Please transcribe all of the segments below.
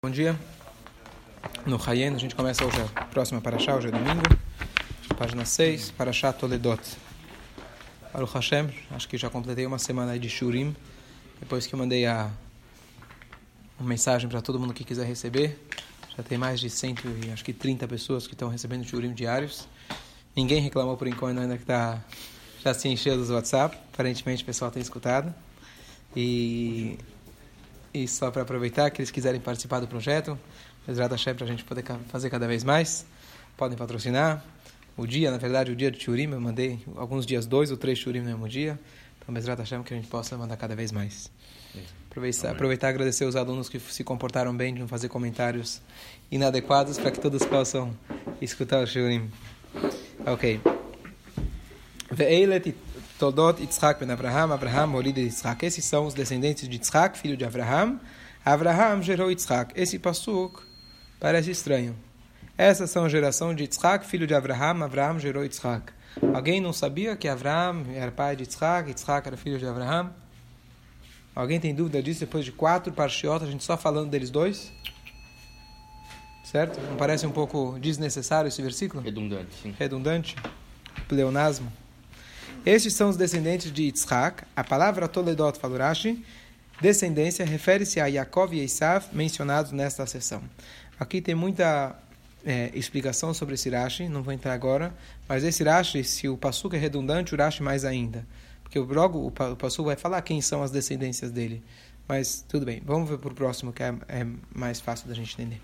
Bom dia. No Hayen, a gente começa hoje a próxima Paraxá, hoje é domingo. Página 6, Paraxá Toledot. Baruch Hashem, acho que já completei uma semana de Shurim. Depois que eu mandei a uma mensagem para todo mundo que quiser receber. Já tem mais de 130 acho que 30 pessoas que estão recebendo Shurim diários. Ninguém reclamou por enquanto ainda que tá, já se encheu dos WhatsApp. Aparentemente o pessoal tem escutado. E e só para aproveitar que eles quiserem participar do projeto, Bezerra Hashem, para a gente poder fazer cada vez mais, podem patrocinar. O dia, na verdade, o dia de Shurim, eu mandei alguns dias, dois ou três Shurim no mesmo dia. Então, Bezerra Hashem, que a gente possa mandar cada vez mais. Aproveitar, aproveitar e agradecer os alunos que se comportaram bem de não fazer comentários inadequados para que todos possam escutar o Shurim. Ok. Ve'eilet Toldot Yitzhak ben Abraham, Abraham, de Yitzhak. Esses são os descendentes de Yitzhak, filho de Abraham. Abraham gerou Yitzhak. Esse passuk parece estranho. Essas são a geração de Yitzhak, filho de Abraham. Abraham gerou Yitzhak. Alguém não sabia que Abraham era pai de Yitzhak, Yitzhak era filho de Abraham? Alguém tem dúvida disso depois de quatro parchiotas, a gente só falando deles dois? Certo? Não parece um pouco desnecessário esse versículo? Redundante, sim. Redundante? Pleonasmo? Estes são os descendentes de Yitzhak. A palavra Toledot, fala Rashi, descendência, refere-se a Yaakov e Esav mencionados nesta sessão. Aqui tem muita é, explicação sobre esse Rashi, não vou entrar agora, mas esse Rashi, se o Passuca é redundante, o Rashi mais ainda. Porque logo o Passuca vai falar quem são as descendências dele. Mas tudo bem, vamos ver para o próximo, que é, é mais fácil da gente entender.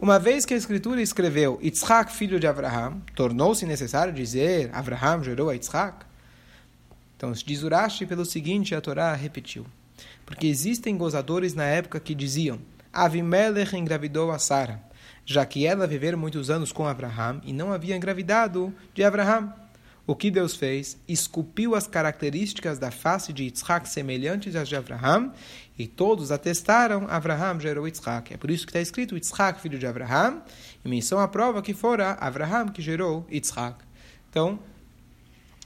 Uma vez que a Escritura escreveu Yitzhak, filho de Abraham, tornou-se necessário dizer Abraham gerou a Yitzhak? Então, diz Urashi pelo seguinte, a Torá repetiu. Porque existem gozadores na época que diziam Avimelech engravidou a Sara, já que ela vivera muitos anos com Abraham e não havia engravidado de Abraham. O que Deus fez? Esculpiu as características da face de Yitzhak semelhantes às de Abraham, e todos atestaram Abraham gerou Yitzhak. É por isso que está escrito Yitzhak, filho de Abraham, e menção a prova que fora Abraham que gerou Yitzhak. Então,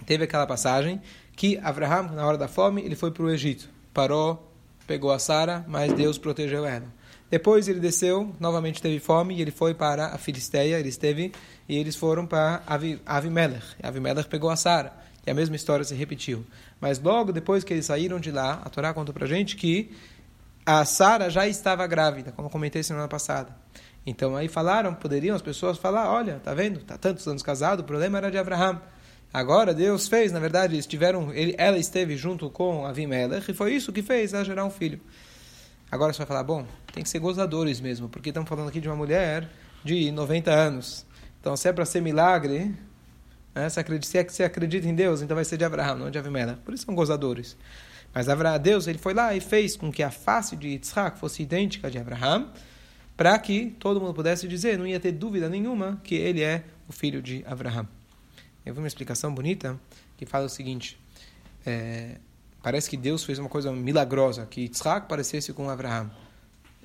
teve aquela passagem que Abraham, na hora da fome, ele foi para o Egito. Parou, pegou a Sara, mas Deus protegeu ela. Depois ele desceu, novamente teve fome, e ele foi para a Filisteia, ele esteve, e eles foram para Avimelech. Avimelech pegou a Sara, e a mesma história se repetiu. Mas logo depois que eles saíram de lá, a Torá contou para gente que a Sara já estava grávida, como comentei semana passada. Então aí falaram, poderiam as pessoas falar, olha, tá vendo, tá tantos anos casado, o problema era de Abraham. Agora Deus fez, na verdade, eles tiveram, ele, ela esteve junto com Avimelech, e foi isso que fez ela gerar um filho. Agora você vai falar, bom, tem que ser gozadores mesmo, porque estamos falando aqui de uma mulher de 90 anos. Então, se é para ser milagre, né, se, acredita, se é que você acredita em Deus, então vai ser de Abraão, não de Avimela. Por isso são gozadores. Mas Abraão, Deus ele foi lá e fez com que a face de Yitzhak fosse idêntica de Abraão, para que todo mundo pudesse dizer, não ia ter dúvida nenhuma, que ele é o filho de Abraão. Eu vi uma explicação bonita que fala o seguinte: é, Parece que Deus fez uma coisa milagrosa, que Yitzhak parecesse com Abraham.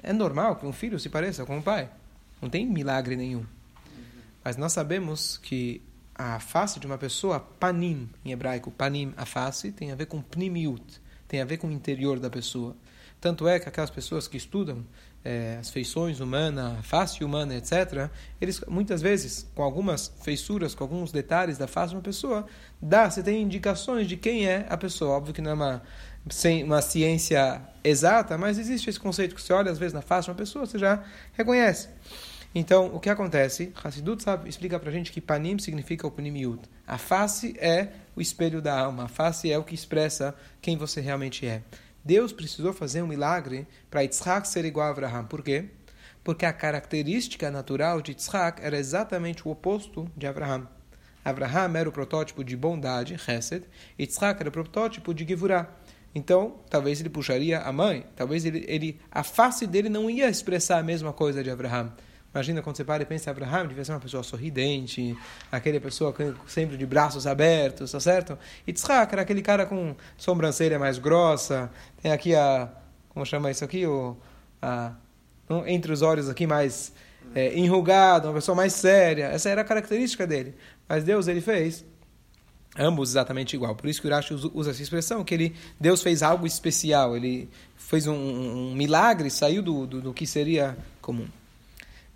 É normal que um filho se pareça com o pai. Não tem milagre nenhum. Mas nós sabemos que a face de uma pessoa, panim, em hebraico, panim, a face, tem a ver com pnimiut, tem a ver com o interior da pessoa. Tanto é que aquelas pessoas que estudam é, as feições humanas, a face humana, etc., eles muitas vezes, com algumas feissuras, com alguns detalhes da face de uma pessoa, dá, você tem indicações de quem é a pessoa. Óbvio que não é uma, sem uma ciência exata, mas existe esse conceito que você olha às vezes na face de uma pessoa, você já reconhece. Então, o que acontece? Hassidut sabe, explica para a gente que panim significa o punimiut. A face é o espelho da alma, a face é o que expressa quem você realmente é. Deus precisou fazer um milagre para Yitzhak ser igual a Abraham. Por quê? Porque a característica natural de Yitzhak era exatamente o oposto de Abraham. Abraham era o protótipo de bondade, Hesed, e Yitzhak era o protótipo de Givurah. Então, talvez ele puxaria a mãe, talvez ele, ele, a face dele não ia expressar a mesma coisa de Abraham. Imagina quando você para e pensa, Abraham devia ser uma pessoa sorridente, aquela pessoa sempre de braços abertos, tá certo? E Tzchak era aquele cara com sobrancelha mais grossa, tem aqui a, como chama isso aqui? O, a, entre os olhos aqui mais é, enrugado, uma pessoa mais séria. Essa era a característica dele. Mas Deus, ele fez ambos exatamente igual. Por isso que o Urashi usa essa expressão, que ele, Deus fez algo especial, ele fez um, um milagre, saiu do, do, do, que seria comum.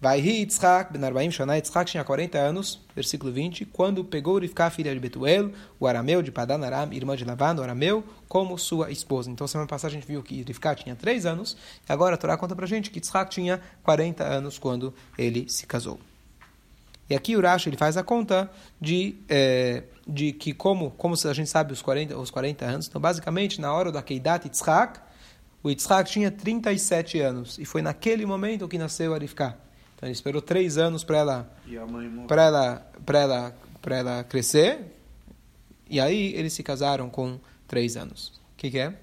Vai Yitzhak, Ben Shana, Yitzhak tinha 40 anos, versículo 20, quando pegou Rivka, filha de Betuel, o arameu de Padan Aram, irmã de Lavan, o arameu, como sua esposa. Então, semana passada a gente viu que Rivka tinha 3 anos, e agora a Torá conta pra gente que Yitzhak tinha 40 anos quando ele se casou. E aqui o Rashi ele faz a conta de, é, de que, como, como a gente sabe, os 40, os 40 anos, então basicamente na hora do Akeidat Yitzhak, o Yitzhak tinha 37 anos, e foi naquele momento que nasceu Arifká. Então ele esperou três anos para ela, para ela, para ela, para ela crescer, e aí eles se casaram com três anos. O que, que é?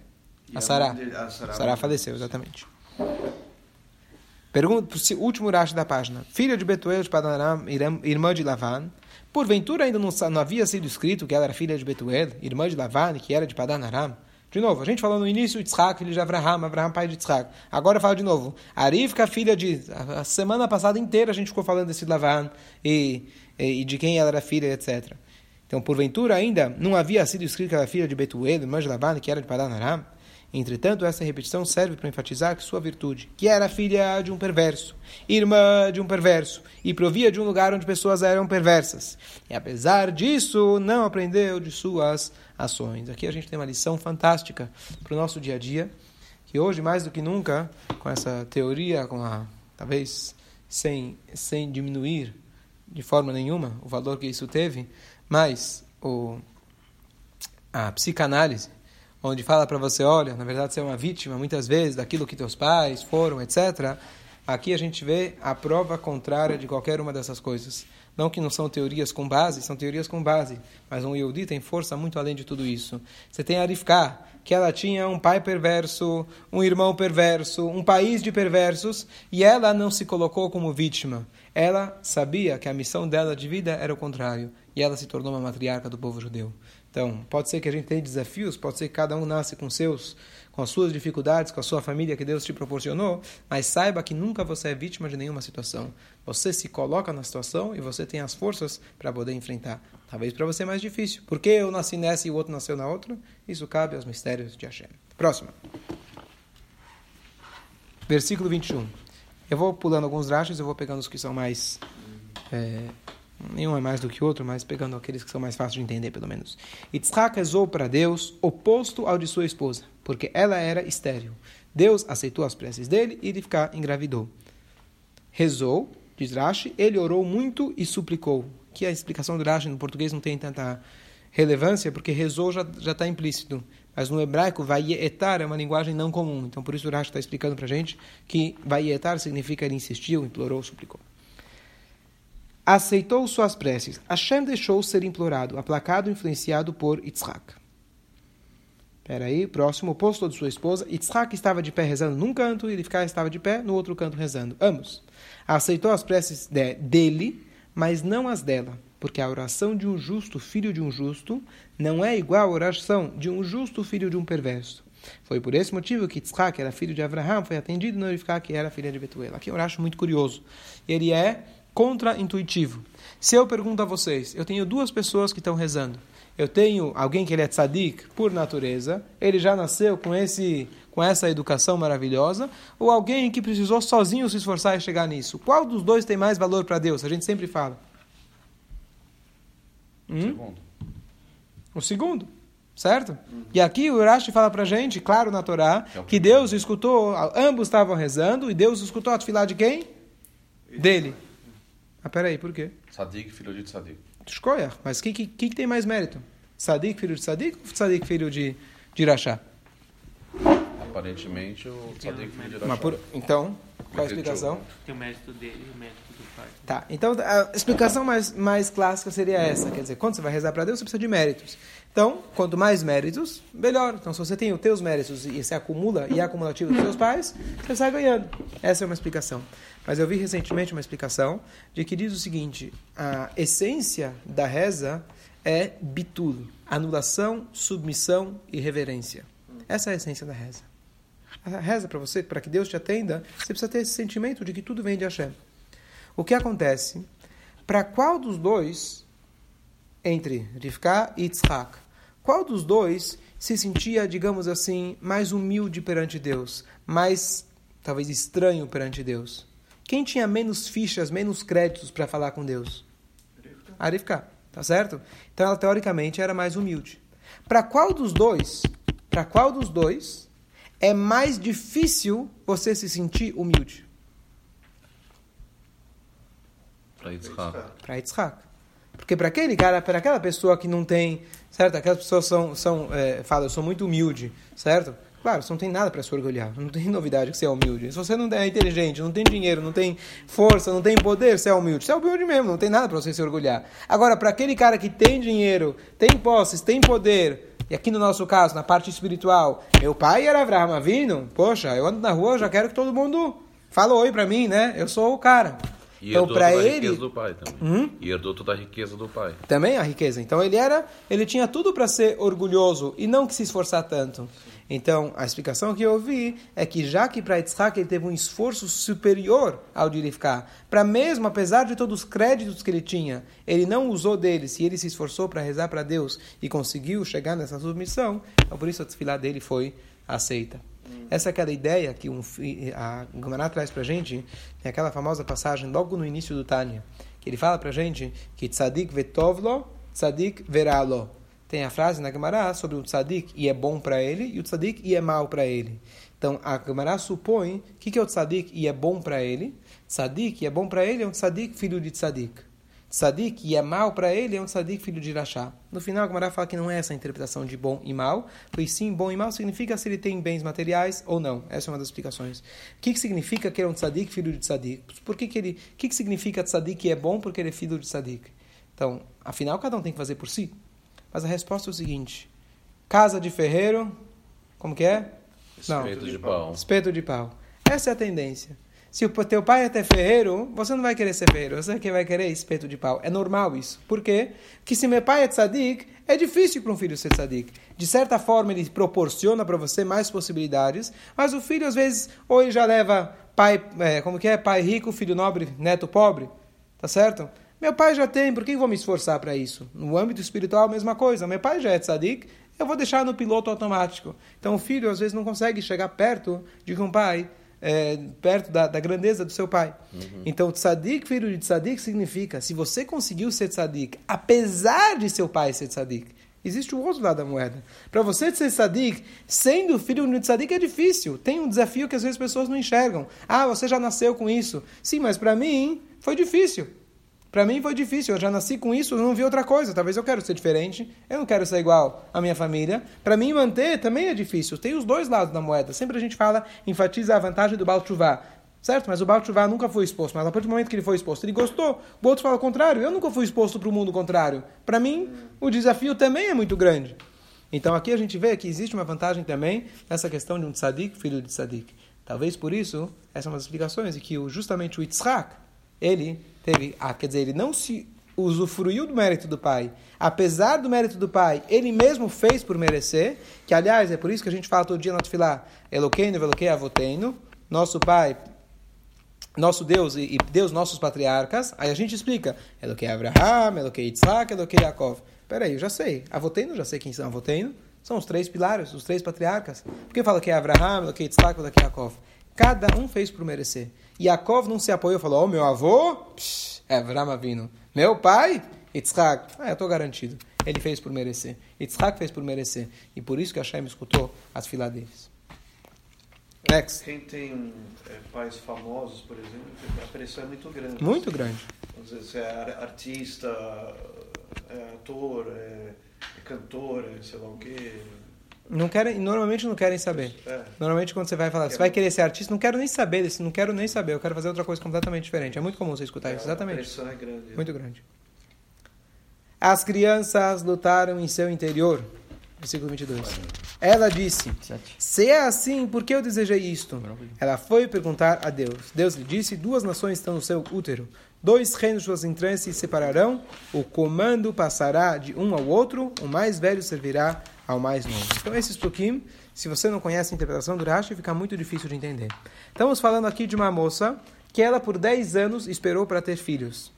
a Sarah. A Sarah faleceu, exatamente. Pergunta, último racha da página. Filha de Betuel de Padanaram, irmã de Lavan. Porventura ainda não, não, havia sido escrito que ela era filha de Betuel, irmã de Lavan, que era de Padanaram? De novo, a gente falou no início, Yitzhak, filho de Abraham, Abraham, pai de Yitzhak. Agora fala de novo. Arivka, filha de... A semana passada inteira a gente ficou falando desse Lavan e, e, e de quem ela era filha, etc. Então, porventura ainda não havia sido escrito que ela era filha de Betuel, irmã de Lavan, que era de Padanaram? Entretanto, essa repetição serve para enfatizar que sua virtude, que era filha de um perverso, irmã de um perverso, e provia de um lugar onde pessoas eram perversas. E apesar disso, não aprendeu de suas ações. Aqui a gente tem uma lição fantástica para o nosso dia a dia, que hoje, mais do que nunca, com essa teoria, com a, talvez sem, sem diminuir de forma nenhuma o valor que isso teve, mas o, a psicanálise onde fala para você, olha, na verdade você é uma vítima muitas vezes daquilo que teus pais foram, etc. Aqui a gente vê a prova contrária de qualquer uma dessas coisas. Não que não são teorias com base, são teorias com base, mas um Yehudi tem força muito além de tudo isso. Você tem a Arifká, que ela tinha um pai perverso, um irmão perverso, um país de perversos, e ela não se colocou como vítima. Ela sabia que a missão dela de vida era o contrário, e ela se tornou uma matriarca do povo judeu. Então, pode ser que a gente tenha desafios, pode ser que cada um nasce com seus, com as suas dificuldades, com a sua família que Deus te proporcionou, mas saiba que nunca você é vítima de nenhuma situação. Você se coloca na situação e você tem as forças para poder enfrentar. Talvez para você é mais difícil. Porque eu nasci nessa e o outro nasceu na outra? Isso cabe aos mistérios de Hashem. Próxima. Versículo 21. Eu vou pulando alguns drachos, eu vou pegando os que são mais é, Nenhum é mais do que outro, mas pegando aqueles que são mais fáceis de entender, pelo menos. Yitzhak rezou para Deus oposto ao de sua esposa, porque ela era estéril. Deus aceitou as preces dele e ele ficar engravidou. Rezou, diz Rashi, ele orou muito e suplicou. Que a explicação do Rashi no português não tem tanta relevância, porque rezou já está implícito. Mas no hebraico, vaietar é uma linguagem não comum. Então, por isso o Rashi está explicando para a gente que vaietar significa ele insistiu, implorou, suplicou aceitou suas preces. Hashem deixou ser implorado, aplacado, influenciado por Yitzhak. Espera aí, próximo, oposto de sua esposa. Yitzhak estava de pé rezando num canto e ele estava de pé no outro canto rezando. Ambos. Aceitou as preces de, dele, mas não as dela. Porque a oração de um justo filho de um justo não é igual à oração de um justo filho de um perverso. Foi por esse motivo que Yitzhak era filho de Abraham, foi atendido no Rivka, que era filha de Betuel. Aqui eu acho muito curioso. Ele é contra-intuitivo. Se eu pergunto a vocês, eu tenho duas pessoas que estão rezando. Eu tenho alguém que ele é tzadik por natureza, ele já nasceu com esse com essa educação maravilhosa, ou alguém que precisou sozinho se esforçar e chegar nisso. Qual dos dois tem mais valor para Deus? A gente sempre fala. Hum? Segundo. O segundo, certo? Uhum. E aqui o Rashi fala para gente, claro na Torá, é que Deus escutou, ambos estavam rezando, e Deus escutou a fila de quem? Dele. Ah, peraí, por quê? Sadik, filho de Sadik. Escolha, mas o que, que, tem mais mérito? Sadik, filho de Sadik ou Sadik, filho de, de Irachá? Aparentemente, o Sadik, filho de Irachá. Por, então, qual a explicação? Tem o mérito dele e o mérito do pai. Tá, então a explicação mais, mais clássica seria essa. Quer dizer, quando você vai rezar para Deus, você precisa de méritos. Então, quanto mais méritos, melhor. Então, se você tem os teus méritos e você acumula e é acumulativo dos seus pais, você sai ganhando. Essa é uma explicação. Mas eu vi recentemente uma explicação de que diz o seguinte: a essência da reza é bitul, anulação, submissão e reverência. Essa é a essência da reza. Reza para você, para que Deus te atenda, você precisa ter esse sentimento de que tudo vem de Hashem. O que acontece? Para qual dos dois entre Rivka e Yitzhak. Qual dos dois se sentia, digamos assim, mais humilde perante Deus, mais talvez estranho perante Deus? Quem tinha menos fichas, menos créditos para falar com Deus? A Rivka, tá certo? Então ela teoricamente era mais humilde. Para qual dos dois? Para qual dos dois é mais difícil você se sentir humilde? Para Yitzhak. Para Yitzhak. Porque para aquele cara, para aquela pessoa que não tem, certo? Aquelas pessoas são, são é, falam, eu sou muito humilde, certo? Claro, você não tem nada para se orgulhar. Não tem novidade que você é humilde. Se você não é inteligente, não tem dinheiro, não tem força, não tem poder, você é humilde. Você é humilde mesmo, não tem nada para você se orgulhar. Agora, para aquele cara que tem dinheiro, tem posses, tem poder, e aqui no nosso caso, na parte espiritual, meu pai era Avraham Avinu, poxa, eu ando na rua, eu já quero que todo mundo fale oi para mim, né? Eu sou o cara. E então, para ele, riqueza do pai também. Hum? E herdou toda a riqueza do pai. também a riqueza. Então ele era, ele tinha tudo para ser orgulhoso e não que se esforçar tanto. Então a explicação que eu ouvi é que já que para Yitzhak ele teve um esforço superior ao de Rivka, para mesmo apesar de todos os créditos que ele tinha, ele não usou deles e ele se esforçou para rezar para Deus e conseguiu chegar nessa submissão, então por isso a desfilá dele foi aceita. Essa é aquela ideia que um, a Gumará traz para a gente, é aquela famosa passagem logo no início do Tânia, que ele fala para a gente que tzadik vetovlo, tzadik veralo. Tem a frase na Gemara sobre o tzadik e é bom para ele e o tzadik e é mal para ele. Então a Gemara supõe que, que é o tzadik e é bom para ele. Tzadik e é bom para ele é um tzadik filho de tzadik. Tzadik e é mal para ele é um tzadik filho de Irachá. No final, a Gemara fala que não é essa a interpretação de bom e mal, pois sim, bom e mal significa se ele tem bens materiais ou não. Essa é uma das explicações. O que, que significa que ele é um tzadik filho de tzadik? Por que, que ele. O que, que significa tzadik e é bom porque ele é filho de tzadik? Então, afinal, cada um tem que fazer por si. Mas a resposta é o seguinte: casa de ferreiro, como que é? Não. Espeto de pau. Espeto de pau. Essa é a tendência. Se o teu pai é até ferreiro, você não vai querer ser ferreiro, você que vai querer espeto de pau. É normal isso. Por quê? Porque se meu pai é tzadik, é difícil para um filho ser tzadik. De certa forma, ele proporciona para você mais possibilidades, mas o filho, às vezes, ou ele já leva pai, é, como que é? Pai rico, filho nobre, neto pobre. Tá certo? Meu pai já tem, por que eu vou me esforçar para isso? No âmbito espiritual, a mesma coisa. Meu pai já é tzadik, eu vou deixar no piloto automático. Então o filho, às vezes, não consegue chegar perto de um pai, é, perto da, da grandeza do seu pai. Então, tzadik, filho de tzadik, significa, se você conseguiu ser tzadik, apesar de seu pai ser tzadik, existe o outro lado da moeda. Para você ser tzadik, sendo filho de tzadik, é difícil. Tem um desafio que às vezes as pessoas não enxergam. Ah, você já nasceu com isso. Sim, mas para mim foi difícil. Para mim foi difícil, eu já nasci com isso, eu não vi outra coisa. Talvez eu quero ser diferente, eu não quero ser igual à minha família. Para mim manter também é difícil. Tem os dois lados da moeda. Sempre a gente fala, enfatiza a vantagem do Baal. Certo? Mas o Baal nunca foi exposto. Mas a partir do momento que ele foi exposto, ele gostou. O outro fala o contrário. Eu nunca fui exposto para o mundo contrário. Para mim, o desafio também é muito grande. Então aqui a gente vê que existe uma vantagem também nessa questão de um tzadik, filho de tzadik. Talvez por isso, essa é uma das explicações, e que justamente o Yitzhak, ele teve, ah, quer dizer, ele não se usufruiu do mérito do pai. Apesar do mérito do pai, ele mesmo fez por merecer, que aliás é por isso que a gente fala todo dia no Tefilá, Eloqueino, Eloquei Avoteino, nosso pai, nosso Deus e Deus nossos patriarcas, aí a gente explica, Eloquei Abraham, Eloquei Yitzhak, Eloquei Yaakov. Peraí, eu já sei, Avoteino, já sei quem são Avoteino, são os três pilares, os três patriarcas. Por que fala que é Abraham, Eloquei Yitzhak, Eloquei Yaakov? Cada um fez por merecer. Yaakov não se apoiou e falou, oh, meu avô, é Avinu. Meu pai, Yitzhak, ah, eu estou garantido. Ele fez por merecer. Yitzhak fez por merecer. E por isso que Hashem escutou as filas deles. Next. Quem tem é, pais famosos, por exemplo, a pressão é muito grande. Muito grande. Às vezes é ar- artista, é ator, é, é cantor, é sei lá o quê. Não querem, normalmente não querem saber. É. Normalmente quando você vai falar, você vai querer ser artista, não quero nem saber desse, não quero nem saber, eu quero fazer outra coisa completamente diferente. É muito comum você escutar isso, A exatamente. pressão é grande. Muito grande. As crianças lutaram em seu interior. Versículo 22. Ela disse: Se é assim, por que eu desejei isto? Ela foi perguntar a Deus. Deus lhe disse: Duas nações estão no seu útero. Dois reinos suas entranhas se separarão. O comando passará de um ao outro. O mais velho servirá ao mais novo. Então, esses tukim, se você não conhece a interpretação do Rashi, fica muito difícil de entender. Estamos falando aqui de uma moça que ela, por 10 anos, esperou para ter filhos.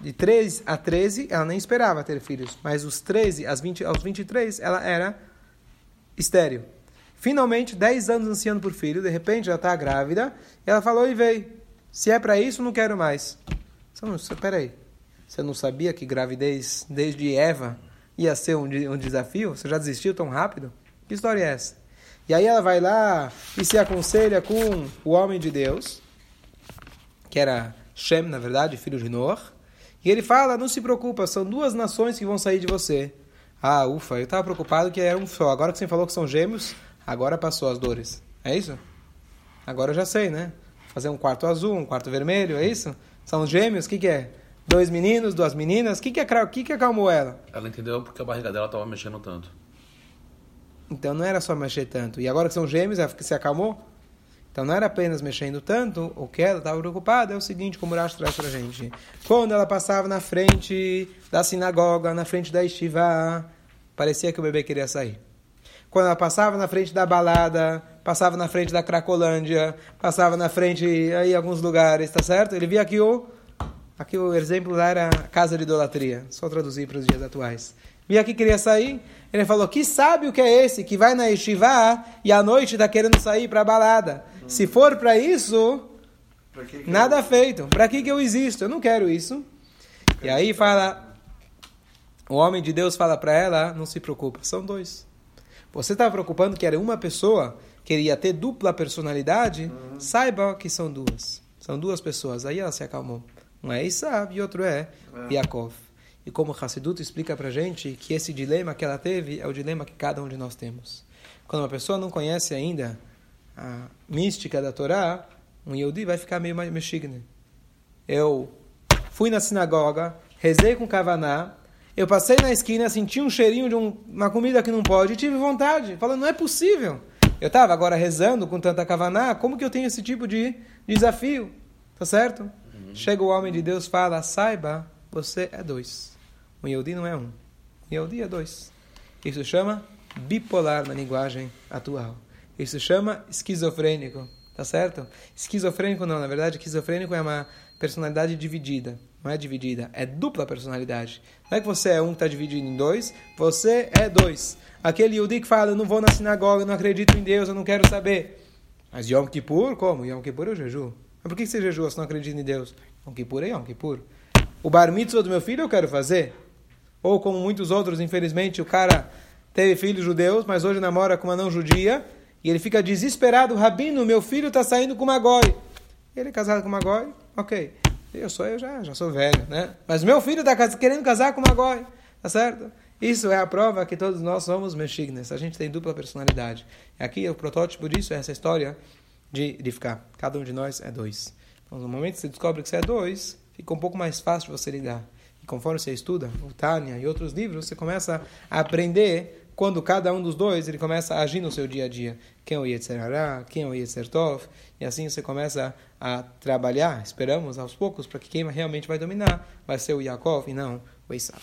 de 3 a 13, ela nem esperava ter filhos, mas os 13 aos, 20, aos 23, ela era estéreo. Finalmente, 10 anos ansiando por filho, de repente já está grávida, e ela falou e veio. Se é para isso, não quero mais. Não, peraí, você não sabia que gravidez desde Eva ia ser um, um desafio? Você já desistiu tão rápido? Que história é essa? E aí ela vai lá e se aconselha com o homem de Deus, que era Shem, na verdade, filho de Noah. E ele fala: não se preocupa, são duas nações que vão sair de você. Ah, ufa, eu estava preocupado que era um só. Agora que você falou que são gêmeos, agora passou as dores. É isso? Agora eu já sei, né? Fazer um quarto azul, um quarto vermelho, é isso? São gêmeos, o que, que é? Dois meninos, duas meninas, o que, que, é, que, que acalmou ela? Ela entendeu porque a barriga dela estava mexendo tanto. Então não era só mexer tanto. E agora que são gêmeos, ela se acalmou? Então não era apenas mexendo tanto, o que ela estava preocupada é o seguinte, como o Rashi traz pra gente. Quando ela passava na frente da sinagoga, na frente da estiva, parecia que o bebê queria sair. Quando ela passava na frente da balada, passava na frente da Cracolândia, passava na frente aí alguns lugares, tá certo? Ele via aqui o aqui o exemplo lá era casa de idolatria, só traduzir para os dias atuais. Via que queria sair, ele falou: Que sabe o que é esse que vai na yeshiva e à noite está querendo sair para a balada? Hum. Se for para isso, que que nada eu... feito. Para que, que eu existo? Eu não quero isso. E aí fala: O homem de Deus fala para ela: Não se preocupa, são dois. Você estava preocupando que era uma pessoa, queria ter dupla personalidade? Uhum. Saiba que são duas. São duas pessoas. Aí ela se acalmou. Um é Isaac e outro é, é. Yaakov. E como Hassidut explica para gente que esse dilema que ela teve é o dilema que cada um de nós temos. Quando uma pessoa não conhece ainda a mística da Torá, um Yehudi vai ficar meio mexigne. Eu fui na sinagoga, rezei com Kavaná, eu passei na esquina, senti um cheirinho de um, uma comida que não pode e tive vontade. Falando, não é possível. Eu estava agora rezando com tanta Kavaná, como que eu tenho esse tipo de desafio? Tá certo? Chega o homem de Deus fala, saiba, você é dois. Um Yehudi não é um. Um Yehudi é dois. Isso chama bipolar na linguagem atual. Isso chama esquizofrênico. Tá certo? Esquizofrênico não, na verdade, esquizofrênico é uma personalidade dividida. Não é dividida, é dupla personalidade. Não é que você é um que está dividido em dois, você é dois. Aquele Yehudi que fala, eu não vou na sinagoga, eu não acredito em Deus, eu não quero saber. Mas Yom Kippur, como? Yom Kippur é o jejum. Mas por que você jejua se não acredita em Deus? Yom Kippur é Yom Kippur. O bar mitzvah do meu filho eu quero fazer. Ou como muitos outros, infelizmente, o cara teve filhos judeus, mas hoje namora com uma não judia, e ele fica desesperado, Rabino, meu filho está saindo com uma goi. Ele é casado com uma goi? Ok. Eu sou eu já, já sou velho, né? Mas meu filho está querendo casar com uma goi. Tá certo? Isso é a prova que todos nós somos mexignes. A gente tem dupla personalidade. Aqui o protótipo disso é essa história de, ficar. Cada um de nós é dois. Então, no momento que você descobre que você é dois, fica um pouco mais fácil de você lidar conforme você estuda o Tânia e outros livros, você começa a aprender quando cada um dos dois ele começa a agir no seu dia a dia. Quem é o Yetzer Hará, quem é o Yetzer Tov, e assim você começa a trabalhar, esperamos aos poucos, para que quem realmente vai dominar vai ser o Yaakov e não o Esav.